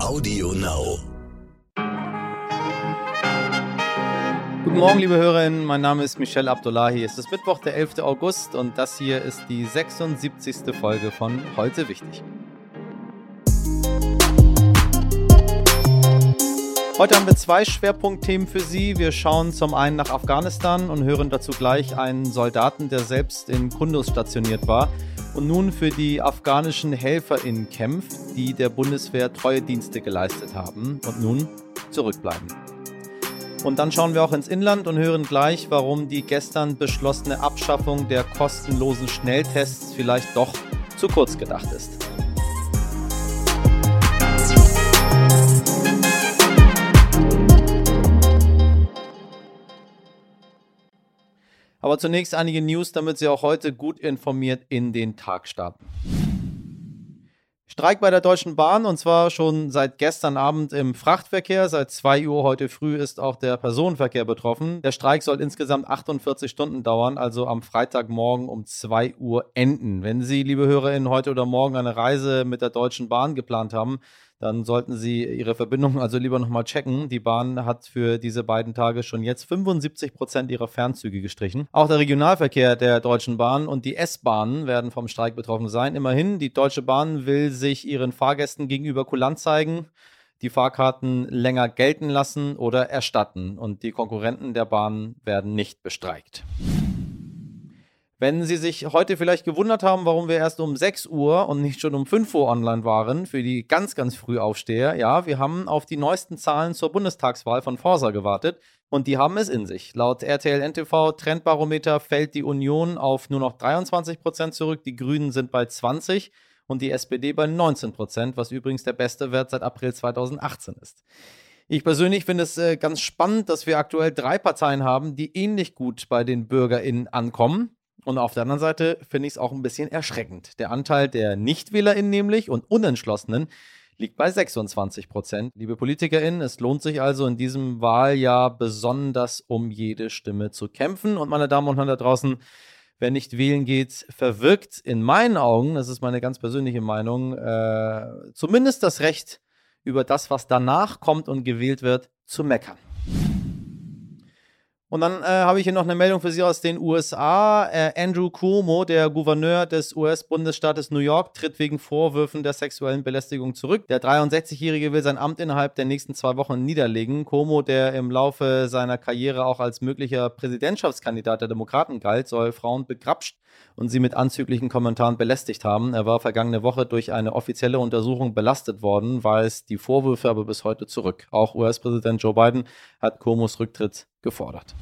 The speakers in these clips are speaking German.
Audio Now. Guten Morgen, liebe Hörerinnen. Mein Name ist Michel Abdullahi. Es ist Mittwoch, der 11. August und das hier ist die 76. Folge von Heute Wichtig. Heute haben wir zwei Schwerpunktthemen für Sie. Wir schauen zum einen nach Afghanistan und hören dazu gleich einen Soldaten, der selbst in Kunduz stationiert war und nun für die afghanischen HelferInnen kämpft, die der Bundeswehr treue Dienste geleistet haben und nun zurückbleiben. Und dann schauen wir auch ins Inland und hören gleich, warum die gestern beschlossene Abschaffung der kostenlosen Schnelltests vielleicht doch zu kurz gedacht ist. Aber zunächst einige News, damit Sie auch heute gut informiert in den Tag starten. Streik bei der Deutschen Bahn und zwar schon seit gestern Abend im Frachtverkehr. Seit 2 Uhr heute früh ist auch der Personenverkehr betroffen. Der Streik soll insgesamt 48 Stunden dauern, also am Freitagmorgen um 2 Uhr enden. Wenn Sie, liebe HörerInnen, heute oder morgen eine Reise mit der Deutschen Bahn geplant haben, dann sollten Sie Ihre Verbindung also lieber nochmal checken. Die Bahn hat für diese beiden Tage schon jetzt 75 Prozent ihrer Fernzüge gestrichen. Auch der Regionalverkehr der Deutschen Bahn und die S-Bahnen werden vom Streik betroffen sein. Immerhin, die Deutsche Bahn will sich ihren Fahrgästen gegenüber kulant zeigen die Fahrkarten länger gelten lassen oder erstatten und die Konkurrenten der Bahn werden nicht bestreikt. Wenn Sie sich heute vielleicht gewundert haben, warum wir erst um 6 Uhr und nicht schon um 5 Uhr online waren, für die ganz, ganz früh Aufsteher, ja, wir haben auf die neuesten Zahlen zur Bundestagswahl von Forsa gewartet und die haben es in sich. Laut RTL NTV Trendbarometer fällt die Union auf nur noch 23 Prozent zurück, die Grünen sind bei 20 und die SPD bei 19 Prozent, was übrigens der beste Wert seit April 2018 ist. Ich persönlich finde es äh, ganz spannend, dass wir aktuell drei Parteien haben, die ähnlich gut bei den BürgerInnen ankommen. Und auf der anderen Seite finde ich es auch ein bisschen erschreckend. Der Anteil der NichtwählerInnen nämlich und Unentschlossenen liegt bei 26 Prozent. Liebe PolitikerInnen, es lohnt sich also in diesem Wahljahr besonders um jede Stimme zu kämpfen. Und meine Damen und Herren da draußen, wer nicht wählen geht, verwirkt in meinen Augen, das ist meine ganz persönliche Meinung, äh, zumindest das Recht über das, was danach kommt und gewählt wird, zu meckern. Und dann äh, habe ich hier noch eine Meldung für Sie aus den USA. Äh, Andrew Cuomo, der Gouverneur des US-Bundesstaates New York, tritt wegen Vorwürfen der sexuellen Belästigung zurück. Der 63-Jährige will sein Amt innerhalb der nächsten zwei Wochen niederlegen. Cuomo, der im Laufe seiner Karriere auch als möglicher Präsidentschaftskandidat der Demokraten galt, soll Frauen begrapscht und sie mit anzüglichen Kommentaren belästigt haben. Er war vergangene Woche durch eine offizielle Untersuchung belastet worden, weist die Vorwürfe aber bis heute zurück. Auch US-Präsident Joe Biden hat Cuomos Rücktritt gefordert.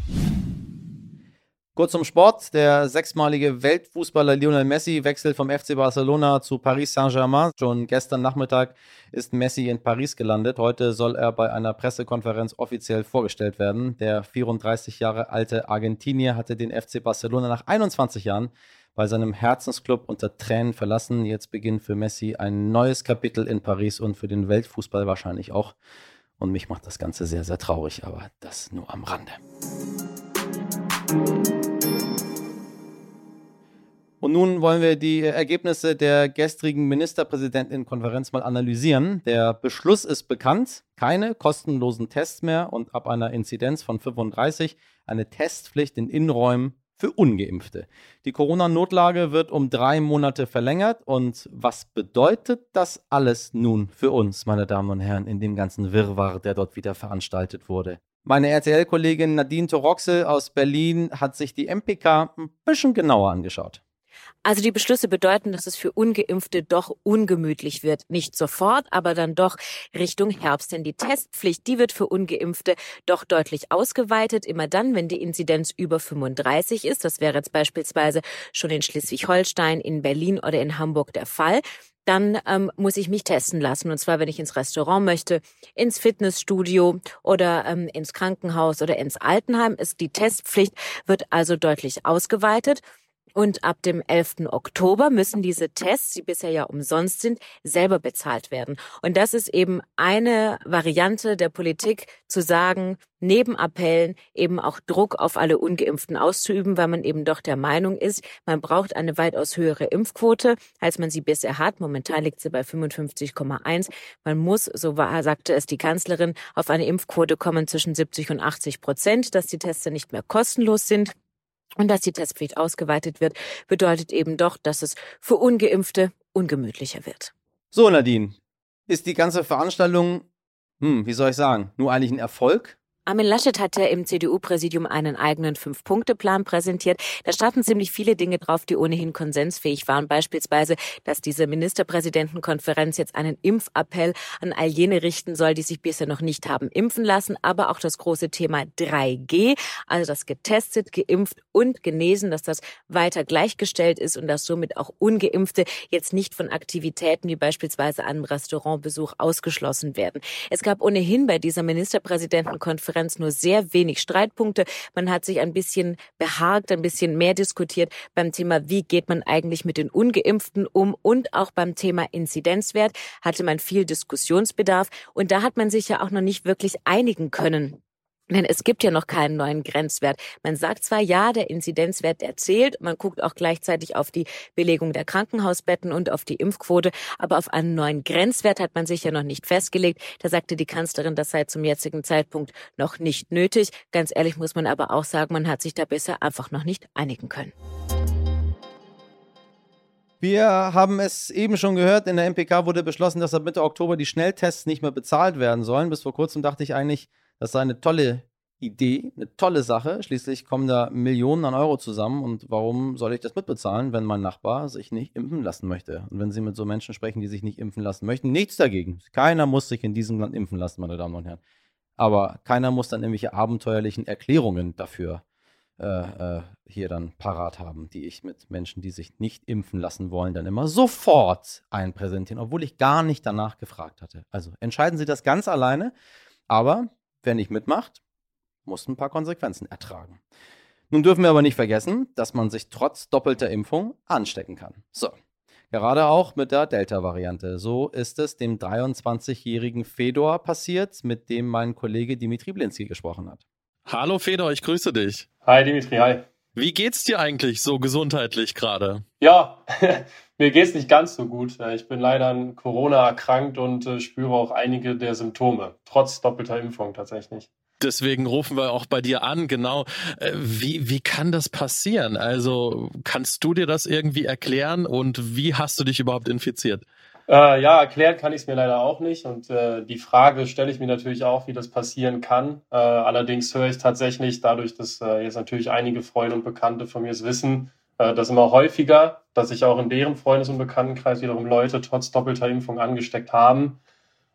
Kurz zum Sport. Der sechsmalige Weltfußballer Lionel Messi wechselt vom FC Barcelona zu Paris Saint-Germain. Schon gestern Nachmittag ist Messi in Paris gelandet. Heute soll er bei einer Pressekonferenz offiziell vorgestellt werden. Der 34 Jahre alte Argentinier hatte den FC Barcelona nach 21 Jahren bei seinem Herzensclub unter Tränen verlassen. Jetzt beginnt für Messi ein neues Kapitel in Paris und für den Weltfußball wahrscheinlich auch. Und mich macht das Ganze sehr, sehr traurig, aber das nur am Rande. Und nun wollen wir die Ergebnisse der gestrigen Ministerpräsidentenkonferenz mal analysieren. Der Beschluss ist bekannt. Keine kostenlosen Tests mehr und ab einer Inzidenz von 35 eine Testpflicht in Innenräumen für ungeimpfte. Die Corona-Notlage wird um drei Monate verlängert. Und was bedeutet das alles nun für uns, meine Damen und Herren, in dem ganzen Wirrwarr, der dort wieder veranstaltet wurde? Meine RTL-Kollegin Nadine Toroxel aus Berlin hat sich die MPK ein bisschen genauer angeschaut. Also die Beschlüsse bedeuten, dass es für ungeimpfte doch ungemütlich wird. Nicht sofort, aber dann doch Richtung Herbst. Denn die Testpflicht, die wird für ungeimpfte doch deutlich ausgeweitet. Immer dann, wenn die Inzidenz über 35 ist. Das wäre jetzt beispielsweise schon in Schleswig-Holstein, in Berlin oder in Hamburg der Fall dann ähm, muss ich mich testen lassen. Und zwar, wenn ich ins Restaurant möchte, ins Fitnessstudio oder ähm, ins Krankenhaus oder ins Altenheim. Ist die Testpflicht wird also deutlich ausgeweitet. Und ab dem 11. Oktober müssen diese Tests, die bisher ja umsonst sind, selber bezahlt werden. Und das ist eben eine Variante der Politik zu sagen, neben Appellen eben auch Druck auf alle Ungeimpften auszuüben, weil man eben doch der Meinung ist, man braucht eine weitaus höhere Impfquote, als man sie bisher hat. Momentan liegt sie bei 55,1. Man muss, so war, sagte es die Kanzlerin, auf eine Impfquote kommen zwischen 70 und 80 Prozent, dass die Tests nicht mehr kostenlos sind. Und dass die Testpflicht ausgeweitet wird, bedeutet eben doch, dass es für ungeimpfte ungemütlicher wird. So, Nadine, ist die ganze Veranstaltung, hm, wie soll ich sagen, nur eigentlich ein Erfolg? Armin Laschet hat ja im CDU-Präsidium einen eigenen Fünf-Punkte-Plan präsentiert. Da starten ziemlich viele Dinge drauf, die ohnehin konsensfähig waren. Beispielsweise, dass diese Ministerpräsidentenkonferenz jetzt einen Impfappell an all jene richten soll, die sich bisher noch nicht haben impfen lassen. Aber auch das große Thema 3G, also das getestet, geimpft und genesen, dass das weiter gleichgestellt ist und dass somit auch Ungeimpfte jetzt nicht von Aktivitäten wie beispielsweise einem Restaurantbesuch ausgeschlossen werden. Es gab ohnehin bei dieser Ministerpräsidentenkonferenz Konferenz nur sehr wenig Streitpunkte. Man hat sich ein bisschen behagt, ein bisschen mehr diskutiert beim Thema, wie geht man eigentlich mit den Ungeimpften um und auch beim Thema Inzidenzwert hatte man viel Diskussionsbedarf und da hat man sich ja auch noch nicht wirklich einigen können. Denn es gibt ja noch keinen neuen Grenzwert. Man sagt zwar, ja, der Inzidenzwert erzählt, man guckt auch gleichzeitig auf die Belegung der Krankenhausbetten und auf die Impfquote, aber auf einen neuen Grenzwert hat man sich ja noch nicht festgelegt. Da sagte die Kanzlerin, das sei zum jetzigen Zeitpunkt noch nicht nötig. Ganz ehrlich muss man aber auch sagen, man hat sich da bisher einfach noch nicht einigen können. Wir haben es eben schon gehört, in der MPK wurde beschlossen, dass ab Mitte Oktober die Schnelltests nicht mehr bezahlt werden sollen. Bis vor kurzem dachte ich eigentlich, das sei eine tolle Idee, eine tolle Sache. Schließlich kommen da Millionen an Euro zusammen. Und warum soll ich das mitbezahlen, wenn mein Nachbar sich nicht impfen lassen möchte? Und wenn Sie mit so Menschen sprechen, die sich nicht impfen lassen möchten, nichts dagegen. Keiner muss sich in diesem Land impfen lassen, meine Damen und Herren. Aber keiner muss dann irgendwelche abenteuerlichen Erklärungen dafür äh, äh, hier dann parat haben, die ich mit Menschen, die sich nicht impfen lassen wollen, dann immer sofort einpräsentieren, obwohl ich gar nicht danach gefragt hatte. Also entscheiden Sie das ganz alleine. Aber Wer nicht mitmacht, muss ein paar Konsequenzen ertragen. Nun dürfen wir aber nicht vergessen, dass man sich trotz doppelter Impfung anstecken kann. So, gerade auch mit der Delta-Variante. So ist es dem 23-jährigen Fedor passiert, mit dem mein Kollege Dimitri Blinski gesprochen hat. Hallo Fedor, ich grüße dich. Hi Dimitri, hi. Wie geht's dir eigentlich so gesundheitlich gerade? Ja, mir geht's nicht ganz so gut. Ich bin leider an Corona erkrankt und äh, spüre auch einige der Symptome, trotz doppelter Impfung tatsächlich. Deswegen rufen wir auch bei dir an, genau. Äh, wie, wie kann das passieren? Also kannst du dir das irgendwie erklären und wie hast du dich überhaupt infiziert? Äh, ja, erklärt kann ich es mir leider auch nicht. Und äh, die Frage stelle ich mir natürlich auch, wie das passieren kann. Äh, allerdings höre ich tatsächlich, dadurch, dass äh, jetzt natürlich einige Freunde und Bekannte von mir es wissen, äh, das immer häufiger, dass sich auch in deren Freundes- und Bekanntenkreis wiederum Leute trotz doppelter Impfung angesteckt haben.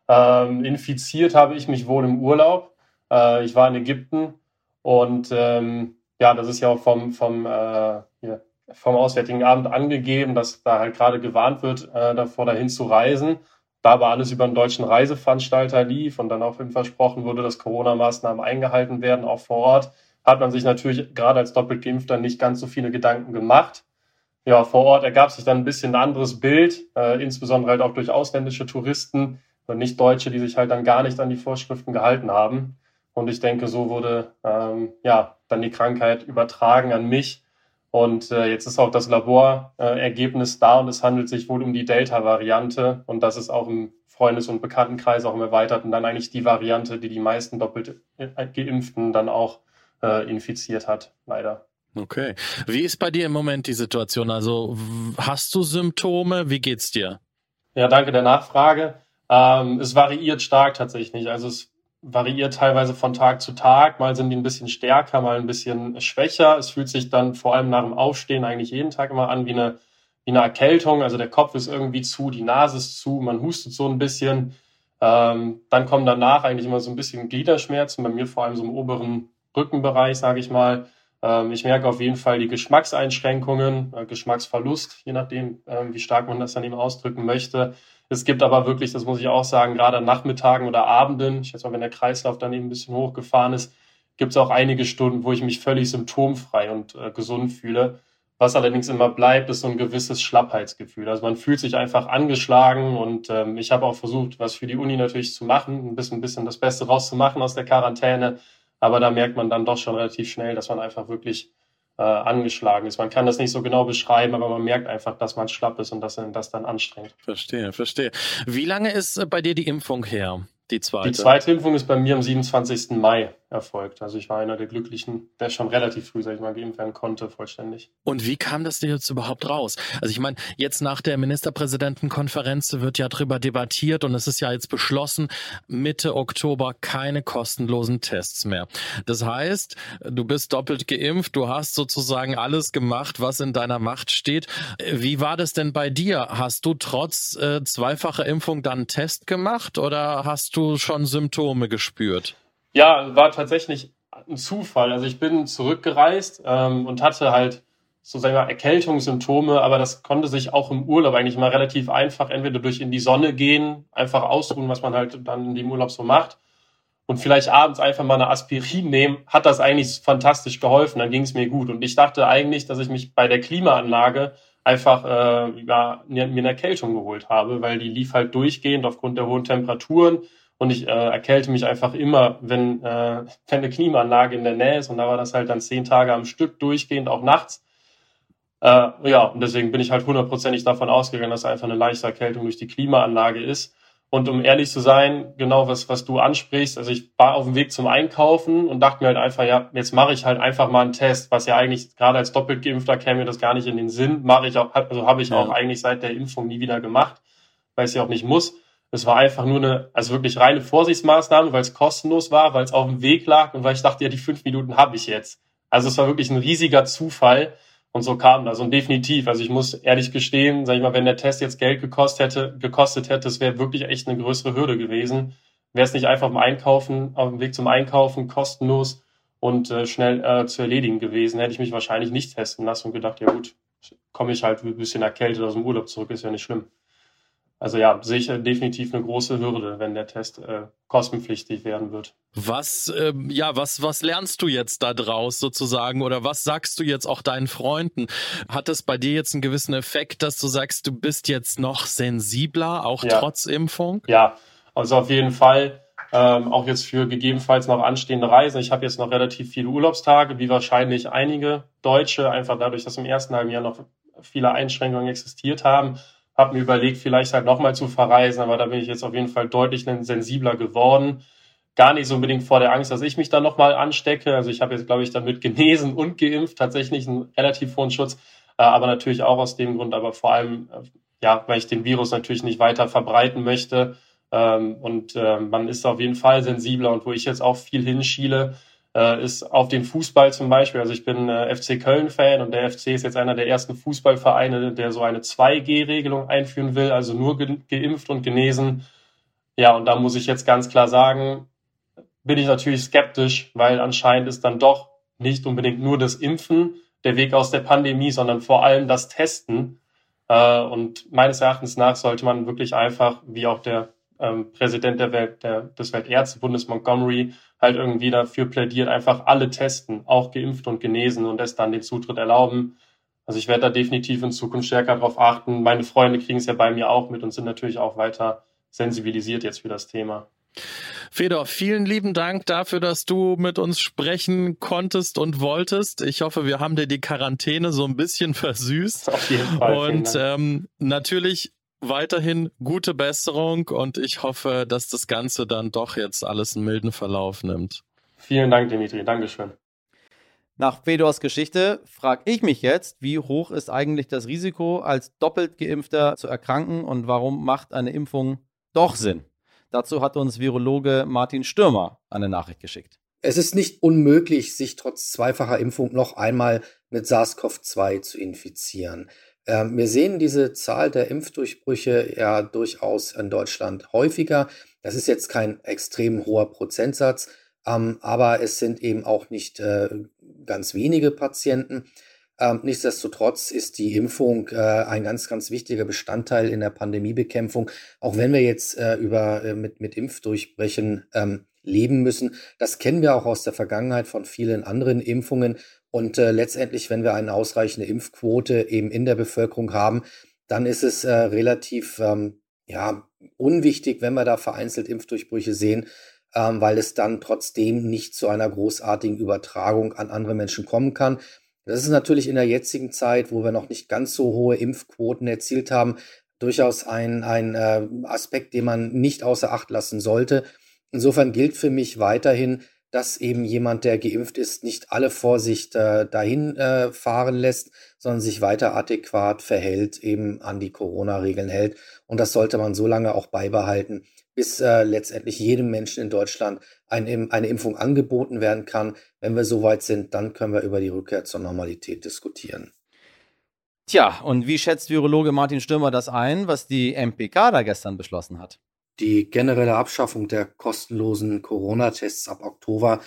Ähm, infiziert habe ich mich wohl im Urlaub. Äh, ich war in Ägypten und ähm, ja, das ist ja auch vom, vom äh, hier, vom Auswärtigen Amt angegeben, dass da halt gerade gewarnt wird, äh, davor dahin zu reisen. Da aber alles über einen deutschen Reiseveranstalter lief und dann auch versprochen wurde, dass Corona-Maßnahmen eingehalten werden, auch vor Ort, hat man sich natürlich gerade als doppelt Geimpfter nicht ganz so viele Gedanken gemacht. Ja, vor Ort ergab sich dann ein bisschen ein anderes Bild, äh, insbesondere halt auch durch ausländische Touristen und nicht Deutsche, die sich halt dann gar nicht an die Vorschriften gehalten haben. Und ich denke, so wurde ähm, ja dann die Krankheit übertragen an mich und äh, jetzt ist auch das Laborergebnis äh, da und es handelt sich wohl um die Delta-Variante. Und das ist auch im Freundes- und Bekanntenkreis, auch im Erweiterten, dann eigentlich die Variante, die die meisten doppelt äh, Geimpften dann auch äh, infiziert hat, leider. Okay. Wie ist bei dir im Moment die Situation? Also hast du Symptome? Wie geht's dir? Ja, danke der Nachfrage. Ähm, es variiert stark tatsächlich. Also es variiert teilweise von Tag zu Tag. Mal sind die ein bisschen stärker, mal ein bisschen schwächer. Es fühlt sich dann vor allem nach dem Aufstehen eigentlich jeden Tag immer an wie eine, wie eine Erkältung. Also der Kopf ist irgendwie zu, die Nase ist zu, man hustet so ein bisschen. Ähm, dann kommen danach eigentlich immer so ein bisschen Gliederschmerzen, bei mir vor allem so im oberen Rückenbereich, sage ich mal. Ähm, ich merke auf jeden Fall die Geschmackseinschränkungen, äh, Geschmacksverlust, je nachdem, äh, wie stark man das dann eben ausdrücken möchte. Es gibt aber wirklich, das muss ich auch sagen, gerade an Nachmittagen oder Abenden, ich schätze mal, wenn der Kreislauf dann eben ein bisschen hochgefahren ist, gibt es auch einige Stunden, wo ich mich völlig symptomfrei und äh, gesund fühle, Was allerdings immer bleibt, ist so ein gewisses Schlappheitsgefühl. Also man fühlt sich einfach angeschlagen und ähm, ich habe auch versucht, was für die Uni natürlich zu machen, ein bisschen, ein bisschen das Beste rauszumachen aus der Quarantäne. Aber da merkt man dann doch schon relativ schnell, dass man einfach wirklich äh, angeschlagen ist. Man kann das nicht so genau beschreiben, aber man merkt einfach, dass man schlapp ist und dass das dann anstrengt. Verstehe, verstehe. Wie lange ist äh, bei dir die Impfung her? Die zweite? Die zweite Impfung ist bei mir am 27. Mai erfolgt. Also ich war einer der Glücklichen, der schon relativ früh, sag ich mal, geimpft werden konnte, vollständig. Und wie kam das dir jetzt überhaupt raus? Also ich meine, jetzt nach der Ministerpräsidentenkonferenz wird ja drüber debattiert und es ist ja jetzt beschlossen, Mitte Oktober keine kostenlosen Tests mehr. Das heißt, du bist doppelt geimpft, du hast sozusagen alles gemacht, was in deiner Macht steht. Wie war das denn bei dir? Hast du trotz äh, zweifacher Impfung dann einen Test gemacht oder hast du schon Symptome gespürt? Ja, war tatsächlich ein Zufall. Also ich bin zurückgereist ähm, und hatte halt so sagen wir Erkältungssymptome, aber das konnte sich auch im Urlaub eigentlich mal relativ einfach entweder durch in die Sonne gehen, einfach ausruhen, was man halt dann in dem Urlaub so macht. Und vielleicht abends einfach mal eine Aspirin nehmen, hat das eigentlich fantastisch geholfen, dann ging es mir gut. Und ich dachte eigentlich, dass ich mich bei der Klimaanlage einfach äh, ja, mir eine Erkältung geholt habe, weil die lief halt durchgehend aufgrund der hohen Temperaturen und ich äh, erkälte mich einfach immer, wenn, äh, wenn eine Klimaanlage in der Nähe ist. Und da war das halt dann zehn Tage am Stück durchgehend, auch nachts. Äh, ja, und deswegen bin ich halt hundertprozentig davon ausgegangen, dass einfach eine leichte Erkältung durch die Klimaanlage ist. Und um ehrlich zu sein, genau was, was du ansprichst, also ich war auf dem Weg zum Einkaufen und dachte mir halt einfach, ja, jetzt mache ich halt einfach mal einen Test, was ja eigentlich gerade als doppelt geimpfter käme mir das gar nicht in den Sinn, mache ich auch, also habe ich auch eigentlich seit der Impfung nie wieder gemacht, weil es ja auch nicht muss. Es war einfach nur eine, also wirklich reine Vorsichtsmaßnahme, weil es kostenlos war, weil es auf dem Weg lag und weil ich dachte, ja, die fünf Minuten habe ich jetzt. Also es war wirklich ein riesiger Zufall und so kam das. Und definitiv, also ich muss ehrlich gestehen, sag ich mal, wenn der Test jetzt Geld gekostet hätte, gekostet hätte, es wäre wirklich echt eine größere Hürde gewesen. Wäre es nicht einfach im Einkaufen, auf dem Weg zum Einkaufen, kostenlos und äh, schnell äh, zu erledigen gewesen, hätte ich mich wahrscheinlich nicht testen lassen und gedacht, ja gut, komme ich halt ein bisschen erkältet aus dem Urlaub zurück, ist ja nicht schlimm. Also ja, sehe ich definitiv eine große Hürde, wenn der Test äh, kostenpflichtig werden wird. Was, ähm, ja, was, was lernst du jetzt da draus sozusagen oder was sagst du jetzt auch deinen Freunden? Hat es bei dir jetzt einen gewissen Effekt, dass du sagst, du bist jetzt noch sensibler, auch ja. trotz Impfung? Ja, also auf jeden Fall. Ähm, auch jetzt für gegebenenfalls noch anstehende Reisen. Ich habe jetzt noch relativ viele Urlaubstage, wie wahrscheinlich einige Deutsche, einfach dadurch, dass im ersten halben Jahr noch viele Einschränkungen existiert haben habe mir überlegt, vielleicht halt nochmal zu verreisen, aber da bin ich jetzt auf jeden Fall deutlich sensibler geworden. Gar nicht so unbedingt vor der Angst, dass ich mich da nochmal anstecke. Also ich habe jetzt, glaube ich, damit genesen und geimpft, tatsächlich einen relativ hohen Schutz, äh, aber natürlich auch aus dem Grund, aber vor allem, äh, ja, weil ich den Virus natürlich nicht weiter verbreiten möchte. Ähm, und äh, man ist auf jeden Fall sensibler und wo ich jetzt auch viel hinschiele, äh, ist auf den Fußball zum Beispiel. Also ich bin äh, FC Köln-Fan und der FC ist jetzt einer der ersten Fußballvereine, der so eine 2G-Regelung einführen will, also nur ge geimpft und genesen. Ja, und da muss ich jetzt ganz klar sagen, bin ich natürlich skeptisch, weil anscheinend ist dann doch nicht unbedingt nur das Impfen der Weg aus der Pandemie, sondern vor allem das Testen. Äh, und meines Erachtens nach sollte man wirklich einfach, wie auch der ähm, Präsident der Welt, der, des Weltärztebundes Montgomery halt irgendwie dafür plädiert, einfach alle testen, auch geimpft und genesen und es dann den Zutritt erlauben. Also ich werde da definitiv in Zukunft stärker darauf achten. Meine Freunde kriegen es ja bei mir auch mit und sind natürlich auch weiter sensibilisiert jetzt für das Thema. Fedor, vielen lieben Dank dafür, dass du mit uns sprechen konntest und wolltest. Ich hoffe, wir haben dir die Quarantäne so ein bisschen versüßt. Auf jeden Fall. Und ähm, natürlich weiterhin gute Besserung und ich hoffe, dass das Ganze dann doch jetzt alles einen milden Verlauf nimmt. Vielen Dank, Dimitri. Dankeschön. Nach Fedors Geschichte frage ich mich jetzt, wie hoch ist eigentlich das Risiko, als doppelt geimpfter zu erkranken und warum macht eine Impfung doch Sinn? Dazu hat uns Virologe Martin Stürmer eine Nachricht geschickt. Es ist nicht unmöglich, sich trotz zweifacher Impfung noch einmal mit SARS-CoV-2 zu infizieren. Ähm, wir sehen diese Zahl der Impfdurchbrüche ja durchaus in Deutschland häufiger. Das ist jetzt kein extrem hoher Prozentsatz, ähm, aber es sind eben auch nicht äh, ganz wenige Patienten. Ähm, nichtsdestotrotz ist die Impfung äh, ein ganz, ganz wichtiger Bestandteil in der Pandemiebekämpfung, auch wenn wir jetzt äh, über, mit, mit Impfdurchbrechen leben müssen. Das kennen wir auch aus der Vergangenheit von vielen anderen Impfungen. Und äh, letztendlich, wenn wir eine ausreichende Impfquote eben in der Bevölkerung haben, dann ist es äh, relativ ähm, ja, unwichtig, wenn wir da vereinzelt Impfdurchbrüche sehen, ähm, weil es dann trotzdem nicht zu einer großartigen Übertragung an andere Menschen kommen kann. Das ist natürlich in der jetzigen Zeit, wo wir noch nicht ganz so hohe Impfquoten erzielt haben, durchaus ein, ein äh, Aspekt, den man nicht außer Acht lassen sollte. Insofern gilt für mich weiterhin, dass eben jemand, der geimpft ist, nicht alle Vorsicht äh, dahin äh, fahren lässt, sondern sich weiter adäquat verhält, eben an die Corona-Regeln hält. Und das sollte man so lange auch beibehalten, bis äh, letztendlich jedem Menschen in Deutschland ein, eine Impfung angeboten werden kann. Wenn wir soweit sind, dann können wir über die Rückkehr zur Normalität diskutieren. Tja, und wie schätzt Virologe Martin Stürmer das ein, was die MPK da gestern beschlossen hat? Die generelle Abschaffung der kostenlosen Corona-Tests ab Oktober,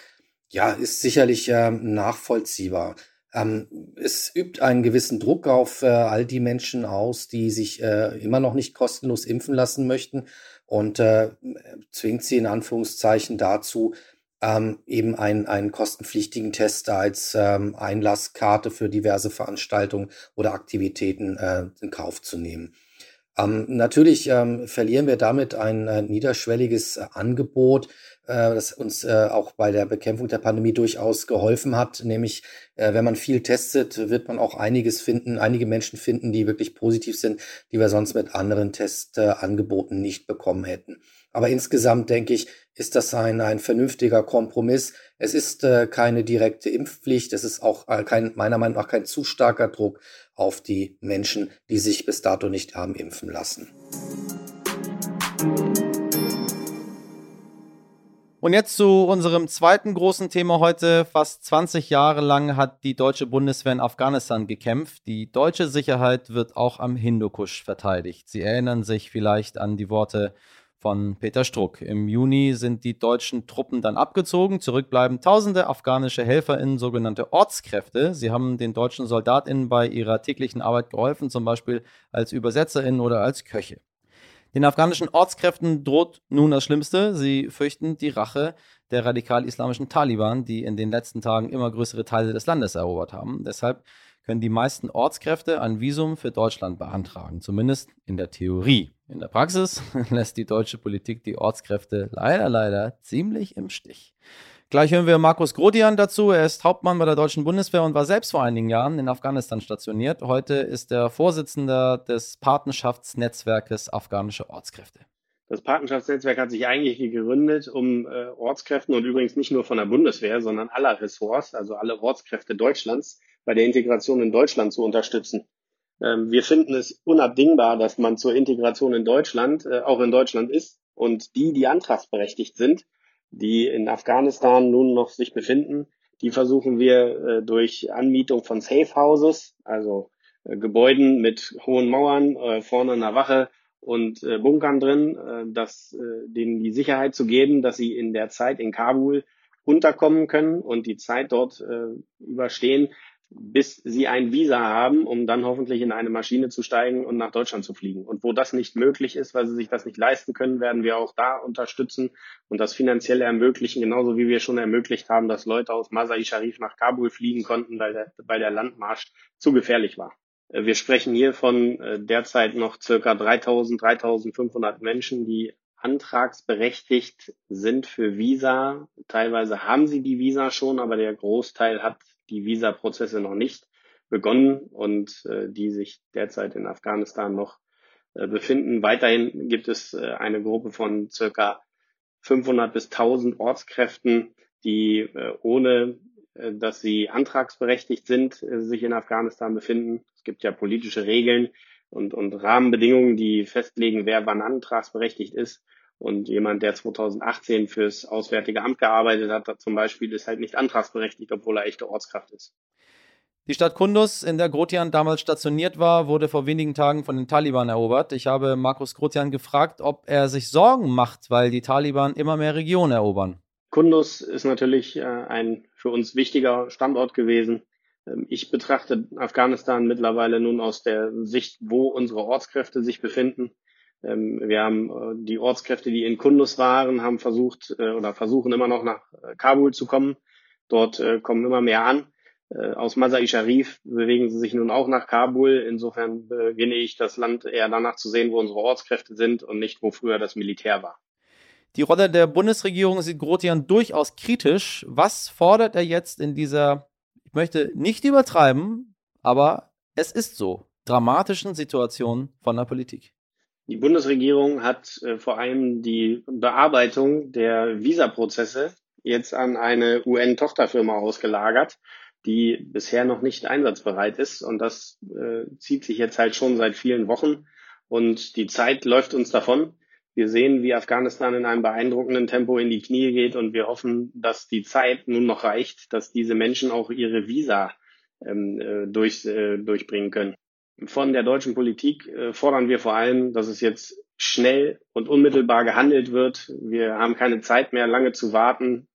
ja, ist sicherlich äh, nachvollziehbar. Ähm, es übt einen gewissen Druck auf äh, all die Menschen aus, die sich äh, immer noch nicht kostenlos impfen lassen möchten und äh, zwingt sie in Anführungszeichen dazu, ähm, eben einen, einen kostenpflichtigen Test als ähm, Einlasskarte für diverse Veranstaltungen oder Aktivitäten äh, in Kauf zu nehmen. Ähm, natürlich ähm, verlieren wir damit ein äh, niederschwelliges äh, Angebot, äh, das uns äh, auch bei der Bekämpfung der Pandemie durchaus geholfen hat. Nämlich, äh, wenn man viel testet, wird man auch einiges finden, einige Menschen finden, die wirklich positiv sind, die wir sonst mit anderen Testangeboten nicht bekommen hätten. Aber insgesamt denke ich, ist das ein, ein vernünftiger Kompromiss. Es ist äh, keine direkte Impfpflicht. Es ist auch äh, kein, meiner Meinung nach kein zu starker Druck auf die Menschen, die sich bis dato nicht haben impfen lassen. Und jetzt zu unserem zweiten großen Thema heute. Fast 20 Jahre lang hat die deutsche Bundeswehr in Afghanistan gekämpft. Die deutsche Sicherheit wird auch am Hindukusch verteidigt. Sie erinnern sich vielleicht an die Worte von Peter Struck. Im Juni sind die deutschen Truppen dann abgezogen. Zurück bleiben tausende afghanische HelferInnen, sogenannte Ortskräfte. Sie haben den deutschen SoldatInnen bei ihrer täglichen Arbeit geholfen, zum Beispiel als ÜbersetzerInnen oder als Köche. Den afghanischen Ortskräften droht nun das Schlimmste. Sie fürchten die Rache der radikal-islamischen Taliban, die in den letzten Tagen immer größere Teile des Landes erobert haben. Deshalb können die meisten Ortskräfte ein Visum für Deutschland beantragen, zumindest in der Theorie. In der Praxis lässt die deutsche Politik die Ortskräfte leider, leider ziemlich im Stich. Gleich hören wir Markus Grodian dazu. Er ist Hauptmann bei der deutschen Bundeswehr und war selbst vor einigen Jahren in Afghanistan stationiert. Heute ist er Vorsitzender des Patenschaftsnetzwerkes Afghanische Ortskräfte. Das Patenschaftsnetzwerk hat sich eigentlich gegründet, um äh, Ortskräften und übrigens nicht nur von der Bundeswehr, sondern aller Ressorts, also alle Ortskräfte Deutschlands, bei der Integration in Deutschland zu unterstützen. Ähm, wir finden es unabdingbar, dass man zur Integration in Deutschland äh, auch in Deutschland ist und die, die antragsberechtigt sind, die in Afghanistan nun noch sich befinden, die versuchen wir äh, durch Anmietung von Safe Houses, also äh, Gebäuden mit hohen Mauern, äh, vorne einer Wache und äh, Bunkern drin, äh, dass, denen die Sicherheit zu geben, dass sie in der Zeit in Kabul unterkommen können und die Zeit dort überstehen, bis sie ein Visa haben, um dann hoffentlich in eine Maschine zu steigen und nach Deutschland zu fliegen. Und wo das nicht möglich ist, weil sie sich das nicht leisten können, werden wir auch da unterstützen und das finanziell ermöglichen, genauso wie wir schon ermöglicht haben, dass Leute aus Masai Sharif nach Kabul fliegen konnten, weil der, weil der Landmarsch zu gefährlich war. Äh, wir sprechen hier von äh, derzeit noch circa 3000, 3500 Menschen, die antragsberechtigt sind für Visa. Teilweise haben sie die Visa schon, aber der Großteil hat die Visa-Prozesse noch nicht begonnen und äh, die sich derzeit in Afghanistan noch äh, befinden. Weiterhin gibt es äh, eine Gruppe von circa 500 bis 1000 Ortskräften, die äh, ohne äh, dass sie antragsberechtigt sind, äh, sich in Afghanistan befinden. Es gibt ja politische Regeln und, und Rahmenbedingungen, die festlegen, wer wann antragsberechtigt ist. Und jemand, der 2018 fürs Auswärtige Amt gearbeitet hat, zum Beispiel, ist halt nicht antragsberechtigt, obwohl er echte Ortskraft ist. Die Stadt Kundus, in der Grotian damals stationiert war, wurde vor wenigen Tagen von den Taliban erobert. Ich habe Markus Grotian gefragt, ob er sich Sorgen macht, weil die Taliban immer mehr Regionen erobern. Kundus ist natürlich äh, ein für uns wichtiger Standort gewesen. Ähm, ich betrachte Afghanistan mittlerweile nun aus der Sicht, wo unsere Ortskräfte sich befinden. Ähm, wir haben äh, die Ortskräfte, die in Kundus waren, haben versucht äh, oder versuchen immer noch nach äh, Kabul zu kommen. Dort kommen immer mehr an. Aus Masai Sharif bewegen sie sich nun auch nach Kabul. Insofern beginne ich das Land eher danach zu sehen, wo unsere Ortskräfte sind und nicht, wo früher das Militär war. Die Rolle der Bundesregierung sieht Grotian durchaus kritisch. Was fordert er jetzt in dieser, ich möchte nicht übertreiben, aber es ist so, dramatischen Situation von der Politik? Die Bundesregierung hat äh, vor allem die Bearbeitung der Visaprozesse jetzt an eine UN-Tochterfirma ausgelagert, die bisher noch nicht einsatzbereit ist. Und das äh, zieht sich jetzt halt schon seit vielen Wochen. Und die Zeit läuft uns davon. Wir sehen, wie Afghanistan in einem beeindruckenden Tempo in die Knie geht und wir hoffen, dass die Zeit nun noch reicht, dass diese Menschen auch ihre Visa ähm, äh, durch, äh, durchbringen können. Von der deutschen Politik äh, fordern wir vor allem, dass es jetzt schnell und unmittelbar gehandelt wird. Wir haben keine Zeit mehr, lange zu warten,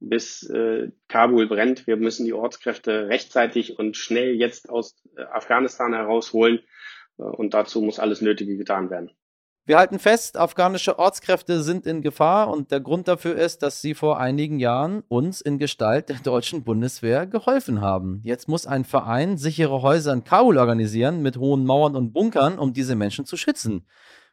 bis äh, Kabul brennt. Wir müssen die Ortskräfte rechtzeitig und schnell jetzt aus äh, Afghanistan herausholen. Und dazu muss alles Nötige getan werden. Wir halten fest, afghanische Ortskräfte sind in Gefahr und der Grund dafür ist, dass sie vor einigen Jahren uns in Gestalt der deutschen Bundeswehr geholfen haben. Jetzt muss ein Verein sichere Häuser in Kabul organisieren mit hohen Mauern und Bunkern, um diese Menschen zu schützen.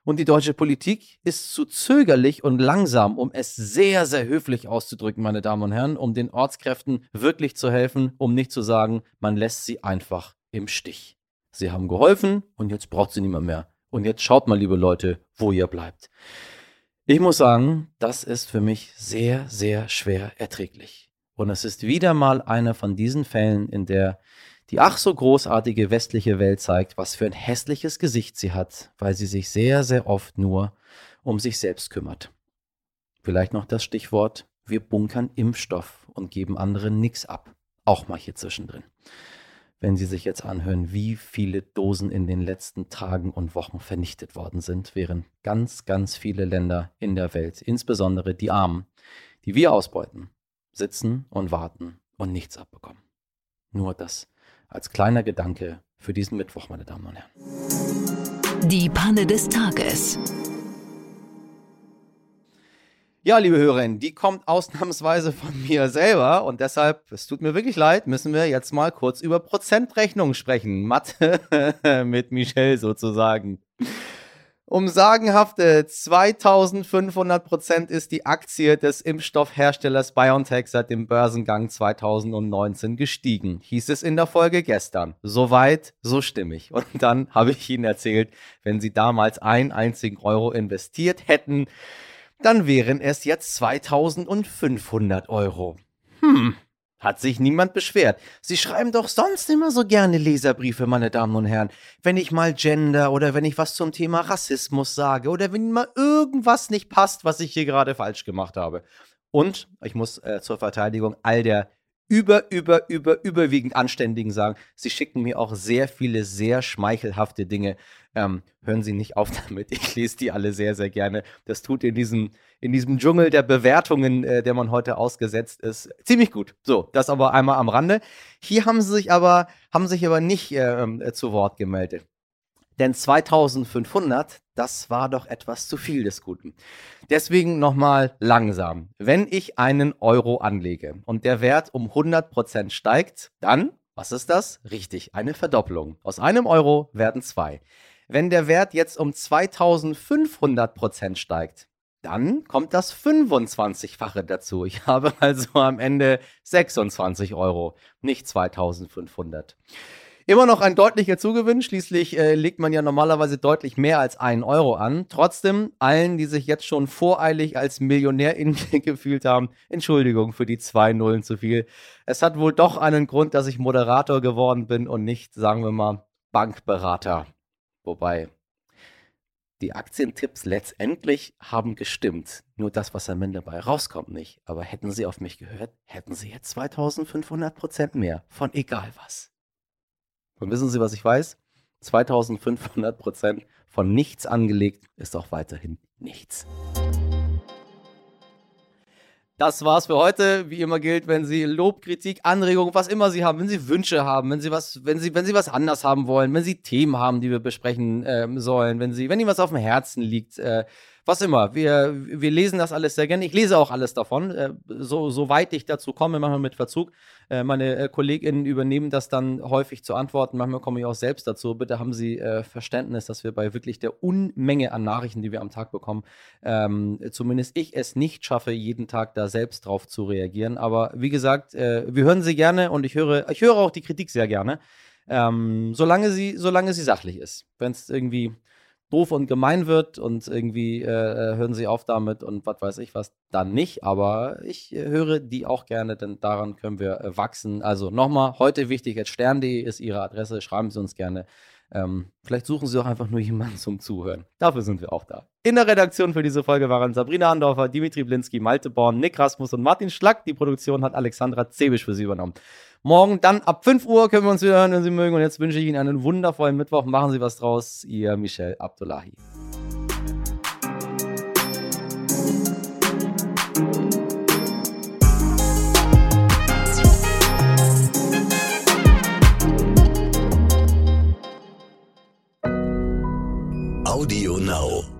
Und die deutsche Politik ist zu zögerlich und langsam, um es sehr, sehr höflich auszudrücken, meine Damen und Herren, um den Ortskräften wirklich zu helfen, um nicht zu sagen, man lässt sie einfach im Stich. Sie haben geholfen und jetzt braucht sie niemand mehr. Und jetzt schaut mal, liebe Leute, wo ihr bleibt. Ich muss sagen, das ist für mich sehr, sehr schwer erträglich. Und es ist wieder mal einer von diesen Fällen, in der die ach so großartige westliche Welt zeigt, was für ein hässliches Gesicht sie hat, weil sie sich sehr, sehr oft nur um sich selbst kümmert. Vielleicht noch das Stichwort, wir bunkern Impfstoff und geben anderen nichts ab. Auch mal hier zwischendrin wenn Sie sich jetzt anhören, wie viele Dosen in den letzten Tagen und Wochen vernichtet worden sind, während ganz, ganz viele Länder in der Welt, insbesondere die Armen, die wir ausbeuten, sitzen und warten und nichts abbekommen. Nur das als kleiner Gedanke für diesen Mittwoch, meine Damen und Herren. Die Panne des Tages. Ja, liebe Hörerinnen, die kommt ausnahmsweise von mir selber und deshalb, es tut mir wirklich leid, müssen wir jetzt mal kurz über Prozentrechnungen sprechen. Mathe mit Michelle sozusagen. Um sagenhafte 2500 Prozent ist die Aktie des Impfstoffherstellers BioNTech seit dem Börsengang 2019 gestiegen, hieß es in der Folge gestern. Soweit, so stimmig. Und dann habe ich Ihnen erzählt, wenn Sie damals einen einzigen Euro investiert hätten, dann wären es jetzt 2500 Euro. Hm, hat sich niemand beschwert. Sie schreiben doch sonst immer so gerne Leserbriefe, meine Damen und Herren. Wenn ich mal Gender oder wenn ich was zum Thema Rassismus sage oder wenn mal irgendwas nicht passt, was ich hier gerade falsch gemacht habe. Und ich muss äh, zur Verteidigung all der über, über, über, überwiegend Anständigen sagen, sie schicken mir auch sehr viele sehr schmeichelhafte Dinge. Ähm, hören Sie nicht auf damit. Ich lese die alle sehr, sehr gerne. Das tut in diesem, in diesem Dschungel der Bewertungen, äh, der man heute ausgesetzt ist, ziemlich gut. So, das aber einmal am Rande. Hier haben sie sich aber, haben sich aber nicht äh, zu Wort gemeldet. Denn 2500, das war doch etwas zu viel des Guten. Deswegen nochmal langsam. Wenn ich einen Euro anlege und der Wert um 100% steigt, dann, was ist das? Richtig, eine Verdoppelung. Aus einem Euro werden zwei. Wenn der Wert jetzt um 2500% steigt, dann kommt das 25-fache dazu. Ich habe also am Ende 26 Euro, nicht 2500. Immer noch ein deutlicher Zugewinn. Schließlich äh, legt man ja normalerweise deutlich mehr als einen Euro an. Trotzdem, allen, die sich jetzt schon voreilig als Millionär in gefühlt haben, Entschuldigung für die zwei Nullen zu viel. Es hat wohl doch einen Grund, dass ich Moderator geworden bin und nicht, sagen wir mal, Bankberater. Wobei, die Aktientipps letztendlich haben gestimmt. Nur das, was am Ende dabei rauskommt, nicht. Aber hätten Sie auf mich gehört, hätten Sie jetzt 2500 Prozent mehr. Von egal was. Und wissen Sie, was ich weiß? 2500 Prozent von nichts angelegt ist auch weiterhin nichts. Das war's für heute. Wie immer gilt, wenn Sie Lob, Kritik, Anregungen, was immer Sie haben, wenn Sie Wünsche haben, wenn Sie was, wenn Sie, wenn Sie was anders haben wollen, wenn Sie Themen haben, die wir besprechen äh, sollen, wenn Sie, wenn Ihnen was auf dem Herzen liegt, äh, was immer. Wir, wir lesen das alles sehr gerne. Ich lese auch alles davon, äh, so, soweit ich dazu komme, manchmal mit Verzug. Äh, meine äh, KollegInnen übernehmen das dann häufig zu antworten. Manchmal komme ich auch selbst dazu. Bitte haben Sie Verständnis, dass wir bei wirklich der Unmenge an Nachrichten, die wir am Tag bekommen, ähm, zumindest ich es nicht schaffe, jeden Tag da selbst drauf zu reagieren. Aber wie gesagt, wir hören Sie gerne und ich höre, ich höre auch die Kritik sehr gerne. Ähm, solange sie, solange sie sachlich ist. Wenn es irgendwie doof und gemein wird und irgendwie äh, äh, hören sie auf damit und was weiß ich was, dann nicht. Aber ich äh, höre die auch gerne, denn daran können wir äh, wachsen. Also nochmal, heute wichtig, jetzt stern.de ist Ihre Adresse, schreiben Sie uns gerne. Ähm, vielleicht suchen Sie auch einfach nur jemanden zum Zuhören. Dafür sind wir auch da. In der Redaktion für diese Folge waren Sabrina Andorfer, Dimitri Blinski, Malte Born, Nick Rasmus und Martin Schlack. Die Produktion hat Alexandra Zebisch für Sie übernommen. Morgen dann ab 5 Uhr können wir uns wieder hören, wenn Sie mögen. Und jetzt wünsche ich Ihnen einen wundervollen Mittwoch. Machen Sie was draus. Ihr Michel Abdullahi. Audio Now.